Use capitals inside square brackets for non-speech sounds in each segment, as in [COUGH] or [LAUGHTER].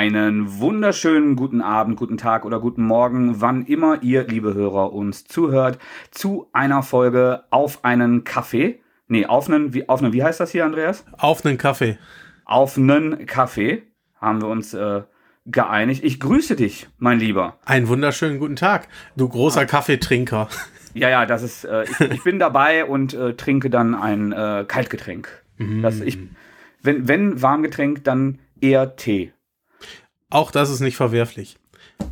Einen wunderschönen guten Abend, guten Tag oder guten Morgen, wann immer ihr, liebe Hörer, uns zuhört, zu einer Folge auf einen Kaffee. Nee, auf einen, wie, auf einen, wie heißt das hier, Andreas? Auf einen Kaffee. Auf einen Kaffee haben wir uns äh, geeinigt. Ich grüße dich, mein Lieber. Einen wunderschönen guten Tag, du großer ah. Kaffeetrinker. Ja, ja, das ist, äh, ich, ich, bin dabei und äh, trinke dann ein äh, Kaltgetränk. Mm. Das, ich, wenn, wenn Warmgetränk, dann eher Tee. Auch das ist nicht verwerflich.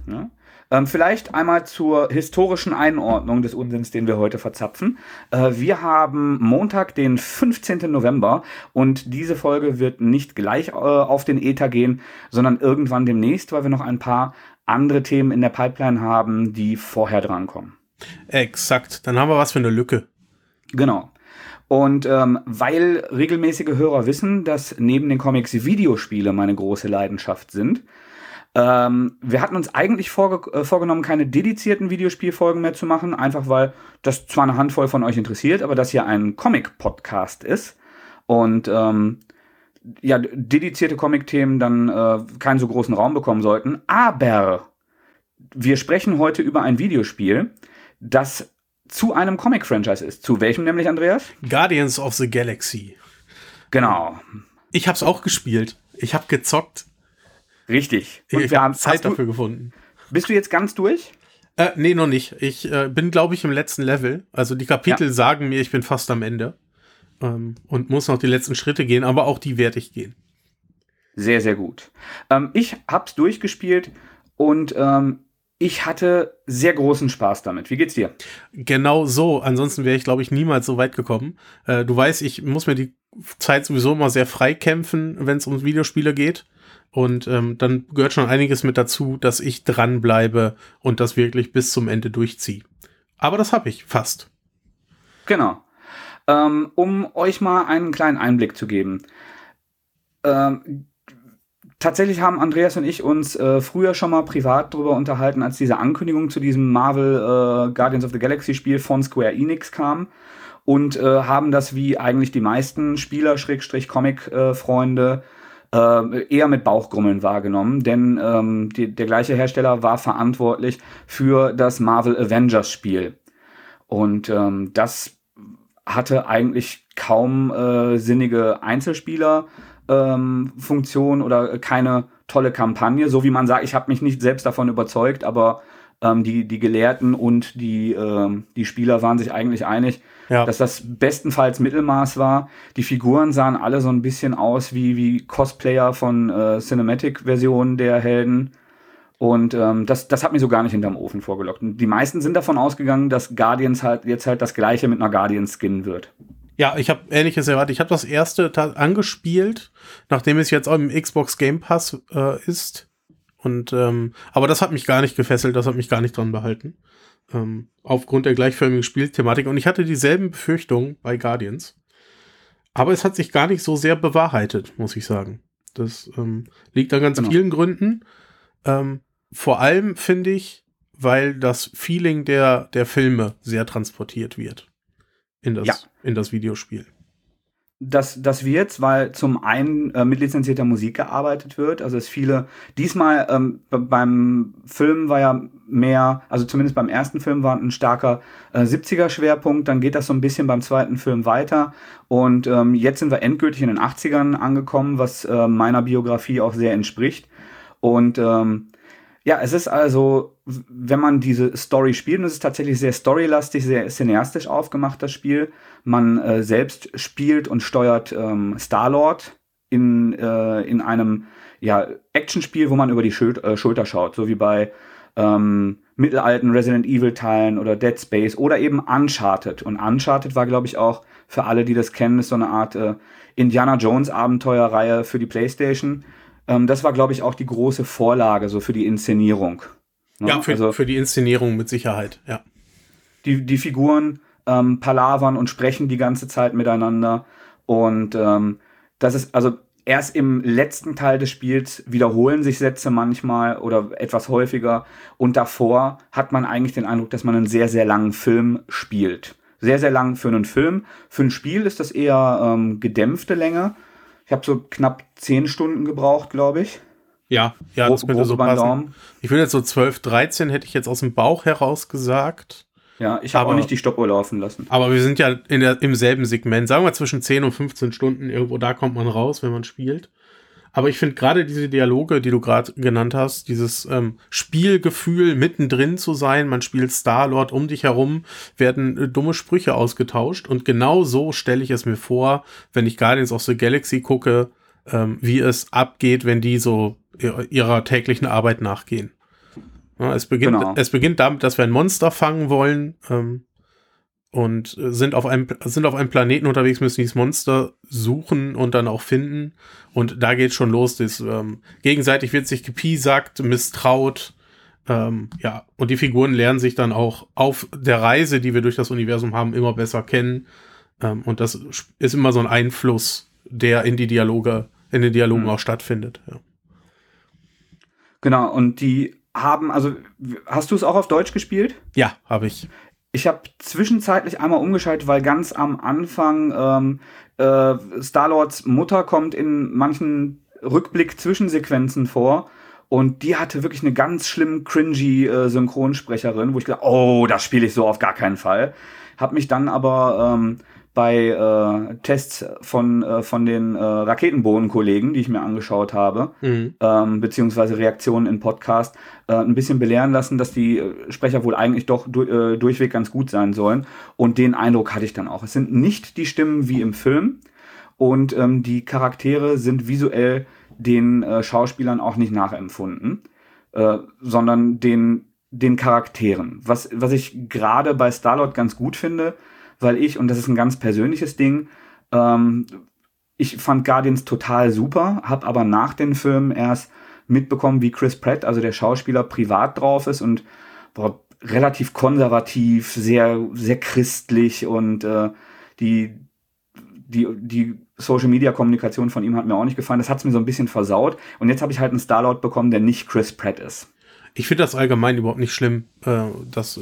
Ja. Ähm, vielleicht einmal zur historischen Einordnung des Unsinns, den wir heute verzapfen. Äh, wir haben Montag, den 15. November und diese Folge wird nicht gleich äh, auf den Ether gehen, sondern irgendwann demnächst, weil wir noch ein paar andere Themen in der Pipeline haben, die vorher drankommen. Exakt, dann haben wir was für eine Lücke. Genau. Und ähm, weil regelmäßige Hörer wissen, dass neben den Comics Videospiele meine große Leidenschaft sind, ähm, wir hatten uns eigentlich vorge äh, vorgenommen, keine dedizierten Videospielfolgen mehr zu machen, einfach weil das zwar eine Handvoll von euch interessiert, aber das hier ein Comic-Podcast ist und ähm, ja, dedizierte Comic-Themen dann äh, keinen so großen Raum bekommen sollten. Aber wir sprechen heute über ein Videospiel, das zu einem Comic-Franchise ist. Zu welchem nämlich, Andreas? Guardians of the Galaxy. Genau. Ich habe es auch gespielt. Ich habe gezockt. Richtig. Und ich habe Zeit dafür gefunden. Bist du jetzt ganz durch? Äh, nee, noch nicht. Ich äh, bin, glaube ich, im letzten Level. Also die Kapitel ja. sagen mir, ich bin fast am Ende. Ähm, und muss noch die letzten Schritte gehen, aber auch die werde ich gehen. Sehr, sehr gut. Ähm, ich hab's durchgespielt und ähm, ich hatte sehr großen Spaß damit. Wie geht's dir? Genau so. Ansonsten wäre ich, glaube ich, niemals so weit gekommen. Äh, du weißt, ich muss mir die Zeit sowieso immer sehr frei kämpfen, wenn es um Videospiele geht. Und ähm, dann gehört schon einiges mit dazu, dass ich dranbleibe und das wirklich bis zum Ende durchziehe. Aber das habe ich fast. Genau. Ähm, um euch mal einen kleinen Einblick zu geben. Ähm, tatsächlich haben Andreas und ich uns äh, früher schon mal privat darüber unterhalten, als diese Ankündigung zu diesem Marvel äh, Guardians of the Galaxy Spiel von Square Enix kam und äh, haben das wie eigentlich die meisten Spieler Schrägstrich Comic Freunde äh, eher mit Bauchgrummeln wahrgenommen, denn ähm, die, der gleiche Hersteller war verantwortlich für das Marvel Avengers Spiel. Und ähm, das hatte eigentlich kaum äh, sinnige Einzelspieler. Ähm, oder keine tolle Kampagne, so wie man sagt, ich habe mich nicht selbst davon überzeugt, aber ähm, die, die Gelehrten und die, ähm, die Spieler waren sich eigentlich einig, ja. dass das bestenfalls Mittelmaß war. Die Figuren sahen alle so ein bisschen aus wie, wie Cosplayer von äh, Cinematic-Versionen der Helden. Und ähm, das, das hat mir so gar nicht hinterm Ofen vorgelockt. Und die meisten sind davon ausgegangen, dass Guardians halt jetzt halt das gleiche mit einer Guardian-Skin wird. Ja, ich habe ähnliches erwartet. Ich habe das erste angespielt, nachdem es jetzt auch im Xbox Game Pass äh, ist. Und ähm, aber das hat mich gar nicht gefesselt, das hat mich gar nicht dran behalten. Ähm, aufgrund der gleichförmigen Spielthematik. Und ich hatte dieselben Befürchtungen bei Guardians. Aber es hat sich gar nicht so sehr bewahrheitet, muss ich sagen. Das ähm, liegt an ganz genau. vielen Gründen. Ähm, vor allem finde ich, weil das Feeling der, der Filme sehr transportiert wird in das, ja. in das Videospiel das, das wird's, weil zum einen äh, mit lizenzierter Musik gearbeitet wird. Also es viele, diesmal ähm, beim Film war ja mehr, also zumindest beim ersten Film war ein starker äh, 70er-Schwerpunkt, dann geht das so ein bisschen beim zweiten Film weiter. Und ähm, jetzt sind wir endgültig in den 80ern angekommen, was äh, meiner Biografie auch sehr entspricht. Und ähm, ja, es ist also, wenn man diese Story spielt, und es ist tatsächlich sehr storylastig, sehr cineastisch aufgemacht, das Spiel. Man äh, selbst spielt und steuert ähm, Star-Lord in, äh, in einem ja, Actionspiel, wo man über die Schul äh, Schulter schaut, so wie bei ähm, mittelalten Resident Evil-Teilen oder Dead Space oder eben Uncharted. Und Uncharted war, glaube ich, auch für alle, die das kennen, ist so eine Art äh, Indiana Jones-Abenteuerreihe für die PlayStation ähm, das war, glaube ich, auch die große Vorlage so für die Inszenierung. Ne? Ja, für, also, für die Inszenierung mit Sicherheit, ja. Die, die Figuren ähm, palavern und sprechen die ganze Zeit miteinander. Und ähm, das ist, also erst im letzten Teil des Spiels wiederholen sich Sätze manchmal oder etwas häufiger. Und davor hat man eigentlich den Eindruck, dass man einen sehr, sehr langen Film spielt. Sehr, sehr lang für einen Film. Für ein Spiel ist das eher ähm, gedämpfte Länge. Ich habe so knapp zehn Stunden gebraucht, glaube ich. Ja, ja, das könnte so passen. Ich würde jetzt so 12, 13 hätte ich jetzt aus dem Bauch heraus gesagt. Ja, ich habe auch nicht die Stoppuhr laufen lassen. Aber wir sind ja in der, im selben Segment. Sagen wir zwischen 10 und 15 Stunden. Irgendwo da kommt man raus, wenn man spielt. Aber ich finde gerade diese Dialoge, die du gerade genannt hast, dieses ähm, Spielgefühl, mittendrin zu sein, man spielt Star-Lord, um dich herum werden äh, dumme Sprüche ausgetauscht. Und genau so stelle ich es mir vor, wenn ich Guardians of the Galaxy gucke, ähm, wie es abgeht, wenn die so ihrer täglichen Arbeit nachgehen. Ja, es, beginnt, genau. es beginnt damit, dass wir ein Monster fangen wollen ähm, und sind auf, einem, sind auf einem Planeten unterwegs, müssen dieses Monster suchen und dann auch finden. Und da geht schon los. Das, ähm, gegenseitig wird sich gepiesackt, misstraut. Ähm, ja, und die Figuren lernen sich dann auch auf der Reise, die wir durch das Universum haben, immer besser kennen. Ähm, und das ist immer so ein Einfluss, der in die Dialoge, in den Dialogen mhm. auch stattfindet. Ja. Genau, und die haben, also hast du es auch auf Deutsch gespielt? Ja, habe ich. Ich habe zwischenzeitlich einmal umgeschaltet, weil ganz am Anfang ähm, äh, Star-Lords Mutter kommt in manchen Rückblick-Zwischensequenzen vor. Und die hatte wirklich eine ganz schlimm cringy äh, Synchronsprecherin, wo ich gedacht, oh, das spiele ich so auf gar keinen Fall. Hab mich dann aber ähm, bei äh, Tests von, äh, von den äh, Raketenbohnen-Kollegen, die ich mir angeschaut habe, mhm. ähm, beziehungsweise Reaktionen in Podcast, äh, ein bisschen belehren lassen, dass die äh, Sprecher wohl eigentlich doch du äh, durchweg ganz gut sein sollen. Und den Eindruck hatte ich dann auch. Es sind nicht die Stimmen wie im Film und ähm, die Charaktere sind visuell den äh, Schauspielern auch nicht nachempfunden, sondern den, den Charakteren. Was, was ich gerade bei Starlord ganz gut finde, weil ich, und das ist ein ganz persönliches Ding, ähm, ich fand Guardians total super, habe aber nach den Filmen erst mitbekommen, wie Chris Pratt, also der Schauspieler, privat drauf ist und boah, relativ konservativ, sehr, sehr christlich und äh, die, die, die Social Media Kommunikation von ihm hat mir auch nicht gefallen. Das hat es mir so ein bisschen versaut. Und jetzt habe ich halt einen Starlord bekommen, der nicht Chris Pratt ist. Ich finde das allgemein überhaupt nicht schlimm, äh, dass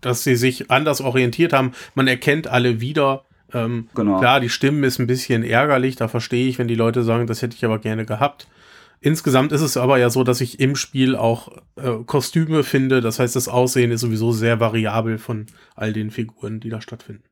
dass sie sich anders orientiert haben. Man erkennt alle wieder. Ähm, genau. Klar, die Stimmen ist ein bisschen ärgerlich, da verstehe ich, wenn die Leute sagen, das hätte ich aber gerne gehabt. Insgesamt ist es aber ja so, dass ich im Spiel auch äh, Kostüme finde. Das heißt, das Aussehen ist sowieso sehr variabel von all den Figuren, die da stattfinden.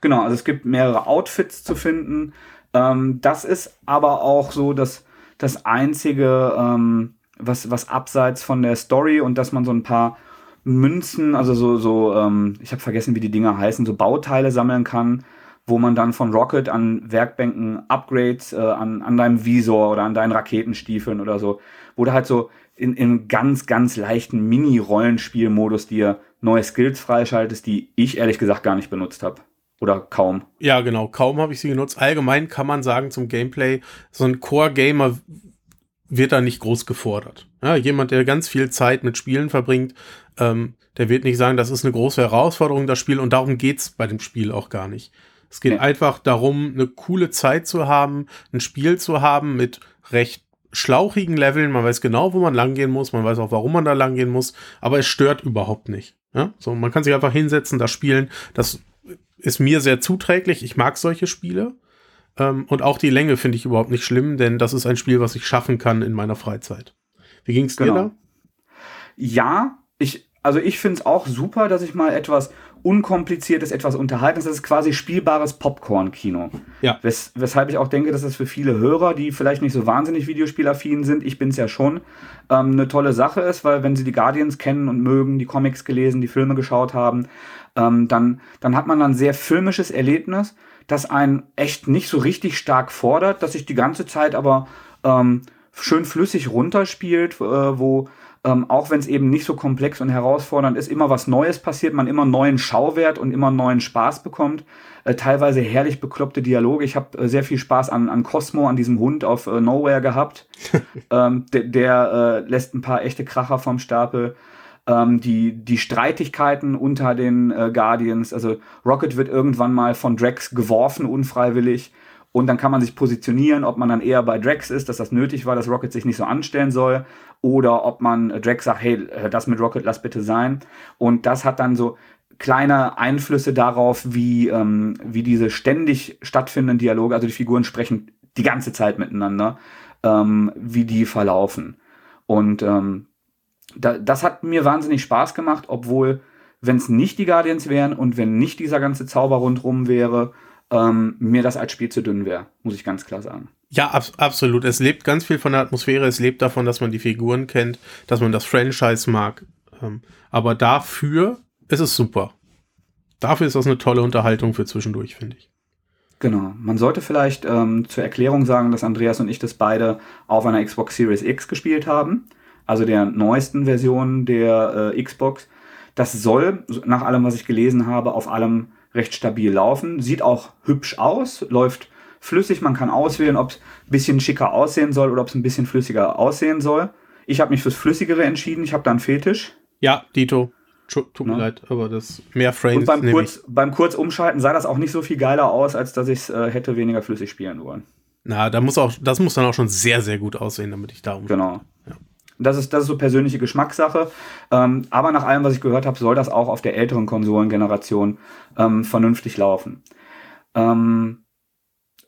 Genau, also es gibt mehrere Outfits zu finden. Ähm, das ist aber auch so, dass das einzige, ähm, was, was abseits von der Story und dass man so ein paar Münzen, also so, so ähm, ich habe vergessen, wie die Dinger heißen, so Bauteile sammeln kann, wo man dann von Rocket an Werkbänken Upgrades äh, an, an deinem Visor oder an deinen Raketenstiefeln oder so, wo du halt so in, in ganz, ganz leichten Mini-Rollenspielmodus dir neue Skills freischaltest, die ich ehrlich gesagt gar nicht benutzt habe. Oder kaum. Ja, genau, kaum habe ich sie genutzt. Allgemein kann man sagen zum Gameplay, so ein Core-Gamer wird da nicht groß gefordert. Ja, jemand, der ganz viel Zeit mit Spielen verbringt, ähm, der wird nicht sagen, das ist eine große Herausforderung, das Spiel, und darum geht's bei dem Spiel auch gar nicht. Es geht ja. einfach darum, eine coole Zeit zu haben, ein Spiel zu haben mit recht schlauchigen Leveln. Man weiß genau, wo man langgehen muss, man weiß auch, warum man da langgehen muss, aber es stört überhaupt nicht. Ja? So, man kann sich einfach hinsetzen, das spielen. Das ist mir sehr zuträglich. Ich mag solche Spiele. Ähm, und auch die Länge finde ich überhaupt nicht schlimm, denn das ist ein Spiel, was ich schaffen kann in meiner Freizeit. Wie ging es genau. dir da? Ja, ich, also ich finde es auch super, dass ich mal etwas unkompliziertes, etwas unterhaltenes, das ist quasi spielbares Popcorn-Kino. Ja. Wes weshalb ich auch denke, dass das für viele Hörer, die vielleicht nicht so wahnsinnig videospielaffin sind, ich bin es ja schon, ähm, eine tolle Sache ist, weil wenn sie die Guardians kennen und mögen, die Comics gelesen, die Filme geschaut haben, ähm, dann, dann hat man ein sehr filmisches Erlebnis, das einen echt nicht so richtig stark fordert, dass sich die ganze Zeit aber ähm, schön flüssig runterspielt, äh, wo ähm, auch wenn es eben nicht so komplex und herausfordernd ist, immer was Neues passiert, man immer neuen Schauwert und immer neuen Spaß bekommt. Äh, teilweise herrlich bekloppte Dialoge. Ich habe äh, sehr viel Spaß an, an Cosmo, an diesem Hund auf äh, Nowhere gehabt. [LAUGHS] ähm, der der äh, lässt ein paar echte Kracher vom Stapel. Ähm, die, die Streitigkeiten unter den äh, Guardians, also Rocket wird irgendwann mal von Drax geworfen, unfreiwillig. Und dann kann man sich positionieren, ob man dann eher bei Drax ist, dass das nötig war, dass Rocket sich nicht so anstellen soll, oder ob man Drax sagt, hey, das mit Rocket lass bitte sein. Und das hat dann so kleine Einflüsse darauf, wie, ähm, wie diese ständig stattfindenden Dialoge, also die Figuren sprechen die ganze Zeit miteinander. ähm, wie die verlaufen. Und ähm, da, das hat mir wahnsinnig Spaß gemacht, obwohl, wenn es nicht die Guardians wären und wenn nicht dieser ganze Zauber rundrum wäre, ähm, mir das als Spiel zu dünn wäre, muss ich ganz klar sagen. Ja, ab absolut. Es lebt ganz viel von der Atmosphäre. Es lebt davon, dass man die Figuren kennt, dass man das Franchise mag. Ähm, aber dafür ist es super. Dafür ist das eine tolle Unterhaltung für zwischendurch, finde ich. Genau. Man sollte vielleicht ähm, zur Erklärung sagen, dass Andreas und ich das beide auf einer Xbox Series X gespielt haben, also der neuesten Version der äh, Xbox. Das soll, nach allem, was ich gelesen habe, auf allem recht stabil laufen. Sieht auch hübsch aus, läuft flüssig. Man kann auswählen, ob es ein bisschen schicker aussehen soll oder ob es ein bisschen flüssiger aussehen soll. Ich habe mich fürs Flüssigere entschieden. Ich habe da einen Fetisch. Ja, Dito. Tut mir ja. leid, aber das mehr Frames. Und beim, kurz, beim Kurzumschalten sah das auch nicht so viel geiler aus, als dass ich es äh, hätte weniger flüssig spielen wollen. Na, da muss auch, das muss dann auch schon sehr, sehr gut aussehen, damit ich da Genau. Das ist, das ist so persönliche Geschmackssache. Ähm, aber nach allem, was ich gehört habe, soll das auch auf der älteren Konsolengeneration ähm, vernünftig laufen. Ähm,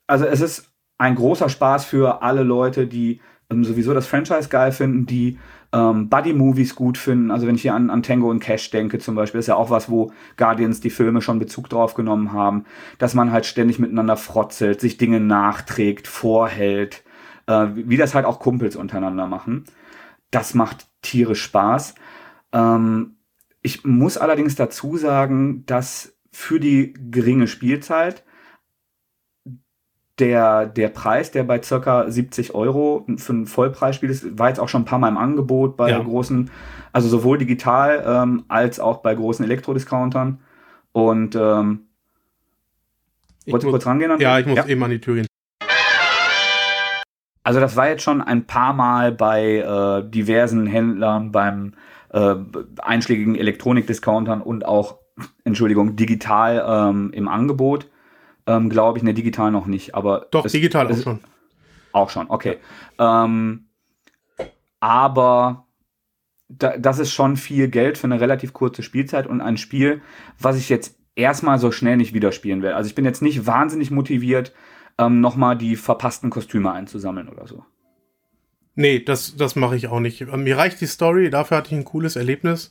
also es ist ein großer Spaß für alle Leute, die ähm, sowieso das Franchise geil finden, die ähm, Buddy-Movies gut finden. Also wenn ich hier an, an Tango und Cash denke zum Beispiel, ist ja auch was, wo Guardians die Filme schon Bezug drauf genommen haben, dass man halt ständig miteinander frotzelt, sich Dinge nachträgt, vorhält, äh, wie das halt auch Kumpels untereinander machen. Das macht tierisch Spaß. Ähm, ich muss allerdings dazu sagen, dass für die geringe Spielzeit der, der Preis, der bei circa 70 Euro für ein Vollpreisspiel ist, war jetzt auch schon ein paar Mal im Angebot bei ja. großen, also sowohl digital ähm, als auch bei großen Elektrodiscountern. Und ähm, wolltest du kurz rangehen? Dann? Ja, ich muss ja. eben an die Tür gehen. Also das war jetzt schon ein paar Mal bei äh, diversen Händlern, beim äh, einschlägigen Elektronikdiscountern und auch, Entschuldigung, digital ähm, im Angebot ähm, glaube ich, der digital noch nicht, aber. Doch, es, digital auch schon. Auch schon, okay. Ähm, aber da, das ist schon viel Geld für eine relativ kurze Spielzeit und ein Spiel, was ich jetzt erstmal so schnell nicht wieder spielen werde. Also ich bin jetzt nicht wahnsinnig motiviert, ähm, nochmal die verpassten Kostüme einzusammeln oder so. Nee, das, das mache ich auch nicht. Mir reicht die Story, dafür hatte ich ein cooles Erlebnis.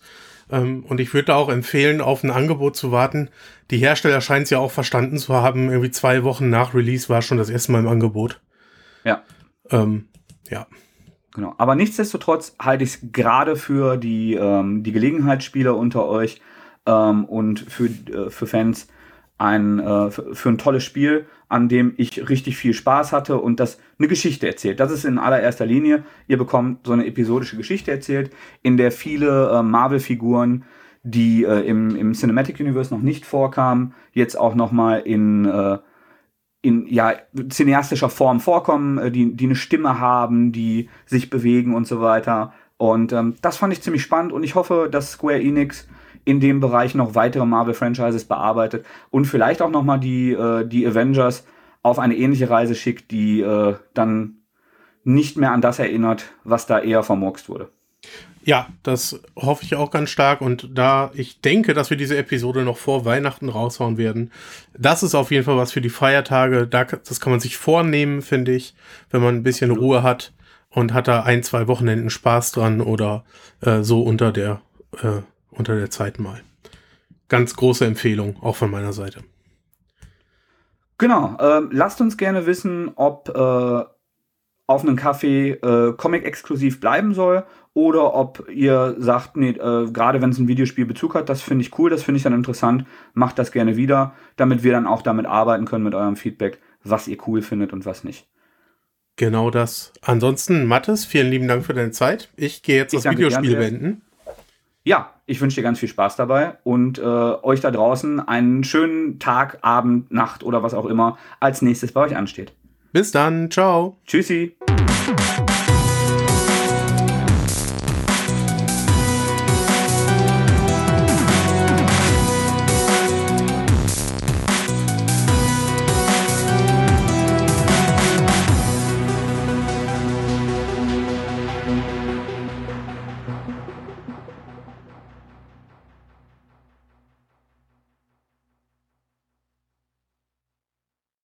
Ähm, und ich würde auch empfehlen, auf ein Angebot zu warten. Die Hersteller scheinen es ja auch verstanden zu haben. Irgendwie zwei Wochen nach Release war schon das erste Mal im Angebot. Ja. Ähm, ja. Genau. Aber nichtsdestotrotz halte ich es gerade für die, ähm, die Gelegenheitsspieler unter euch ähm, und für, äh, für Fans ein, äh, für ein tolles Spiel, an dem ich richtig viel Spaß hatte und das eine Geschichte erzählt. Das ist in allererster Linie, ihr bekommt so eine episodische Geschichte erzählt, in der viele äh, Marvel-Figuren, die äh, im, im Cinematic Universe noch nicht vorkamen, jetzt auch nochmal in, äh, in ja, cineastischer Form vorkommen, äh, die, die eine Stimme haben, die sich bewegen und so weiter. Und ähm, das fand ich ziemlich spannend und ich hoffe, dass Square Enix in dem Bereich noch weitere Marvel-Franchises bearbeitet und vielleicht auch nochmal die, äh, die Avengers auf eine ähnliche Reise schickt, die äh, dann nicht mehr an das erinnert, was da eher vermurkst wurde. Ja, das hoffe ich auch ganz stark. Und da ich denke, dass wir diese Episode noch vor Weihnachten raushauen werden, das ist auf jeden Fall was für die Feiertage. Da, das kann man sich vornehmen, finde ich, wenn man ein bisschen Ruhe hat und hat da ein, zwei Wochenenden Spaß dran oder äh, so unter der äh, unter der Zeit mal. Ganz große Empfehlung, auch von meiner Seite. Genau, äh, lasst uns gerne wissen, ob äh, auf einem Kaffee äh, Comic-exklusiv bleiben soll oder ob ihr sagt, nee, äh, gerade wenn es ein Videospiel Bezug hat, das finde ich cool, das finde ich dann interessant, macht das gerne wieder, damit wir dann auch damit arbeiten können mit eurem Feedback, was ihr cool findet und was nicht. Genau das. Ansonsten, Mattes, vielen lieben Dank für deine Zeit. Ich gehe jetzt ich das Videospiel beenden ja, ich wünsche dir ganz viel Spaß dabei und äh, euch da draußen einen schönen Tag, Abend, Nacht oder was auch immer als nächstes bei euch ansteht. Bis dann, ciao. Tschüssi.